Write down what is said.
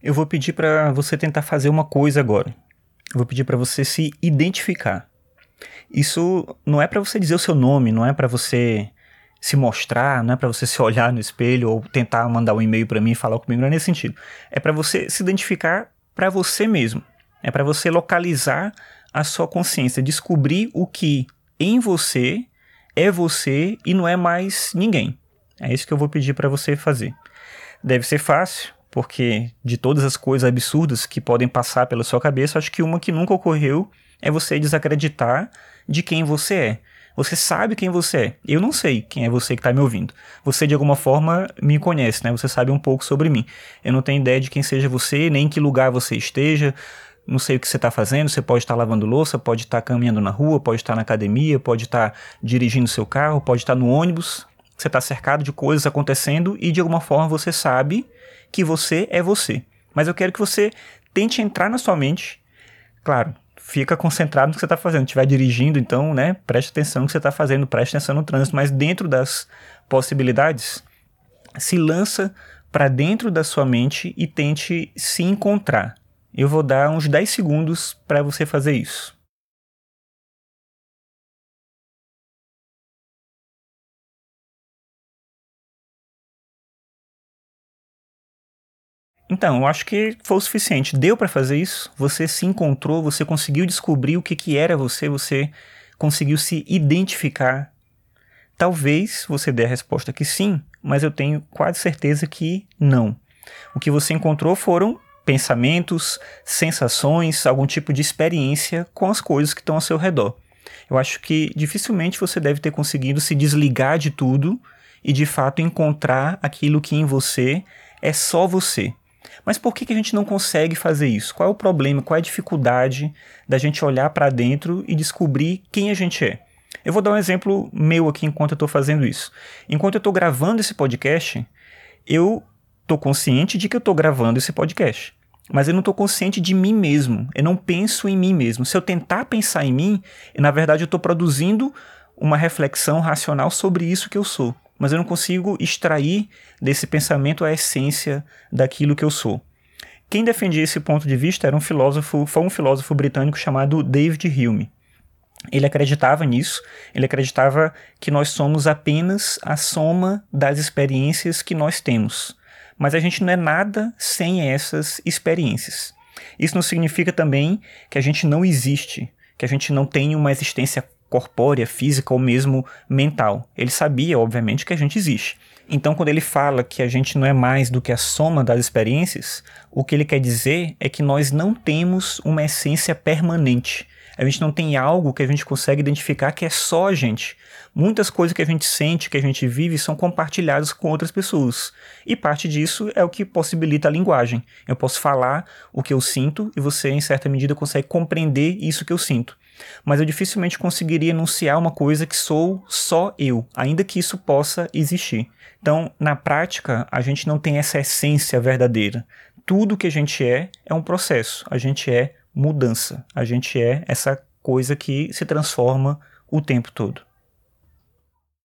Eu vou pedir para você tentar fazer uma coisa agora. Eu vou pedir para você se identificar. Isso não é para você dizer o seu nome, não é para você se mostrar, não é para você se olhar no espelho ou tentar mandar um e-mail para mim e falar comigo, não é nesse sentido. É para você se identificar para você mesmo. É para você localizar a sua consciência, descobrir o que em você é você e não é mais ninguém. É isso que eu vou pedir para você fazer. Deve ser fácil, porque de todas as coisas absurdas que podem passar pela sua cabeça, acho que uma que nunca ocorreu é você desacreditar de quem você é. Você sabe quem você é. Eu não sei quem é você que está me ouvindo. Você, de alguma forma, me conhece, né? Você sabe um pouco sobre mim. Eu não tenho ideia de quem seja você, nem em que lugar você esteja. Não sei o que você está fazendo. Você pode estar tá lavando louça, pode estar tá caminhando na rua, pode estar tá na academia, pode estar dirigindo seu carro, pode estar no ônibus. Você está cercado de coisas acontecendo e, de alguma forma, você sabe que você é você. Mas eu quero que você tente entrar na sua mente. Claro, fica concentrado no que você está fazendo. Se estiver dirigindo, então, né, preste atenção no que você está fazendo, preste atenção no trânsito, mas dentro das possibilidades, se lança para dentro da sua mente e tente se encontrar. Eu vou dar uns 10 segundos para você fazer isso. Então, eu acho que foi o suficiente. Deu para fazer isso? Você se encontrou, você conseguiu descobrir o que, que era você, você conseguiu se identificar. Talvez você dê a resposta que sim, mas eu tenho quase certeza que não. O que você encontrou foram pensamentos, sensações, algum tipo de experiência com as coisas que estão ao seu redor. Eu acho que dificilmente você deve ter conseguido se desligar de tudo e de fato encontrar aquilo que em você é só você. Mas por que, que a gente não consegue fazer isso? Qual é o problema? Qual é a dificuldade da gente olhar para dentro e descobrir quem a gente é? Eu vou dar um exemplo meu aqui enquanto eu estou fazendo isso. Enquanto eu estou gravando esse podcast, eu estou consciente de que eu estou gravando esse podcast. Mas eu não estou consciente de mim mesmo. Eu não penso em mim mesmo. Se eu tentar pensar em mim, na verdade eu estou produzindo uma reflexão racional sobre isso que eu sou mas eu não consigo extrair desse pensamento a essência daquilo que eu sou. Quem defendia esse ponto de vista era um filósofo, foi um filósofo britânico chamado David Hume. Ele acreditava nisso, ele acreditava que nós somos apenas a soma das experiências que nós temos. Mas a gente não é nada sem essas experiências. Isso não significa também que a gente não existe, que a gente não tem uma existência corpórea, física ou mesmo mental. Ele sabia, obviamente, que a gente existe. Então, quando ele fala que a gente não é mais do que a soma das experiências, o que ele quer dizer é que nós não temos uma essência permanente. A gente não tem algo que a gente consegue identificar que é só a gente. Muitas coisas que a gente sente, que a gente vive, são compartilhadas com outras pessoas. E parte disso é o que possibilita a linguagem. Eu posso falar o que eu sinto e você, em certa medida, consegue compreender isso que eu sinto mas eu dificilmente conseguiria enunciar uma coisa que sou só eu, ainda que isso possa existir. Então, na prática, a gente não tem essa essência verdadeira. Tudo que a gente é é um processo, a gente é mudança, a gente é essa coisa que se transforma o tempo todo.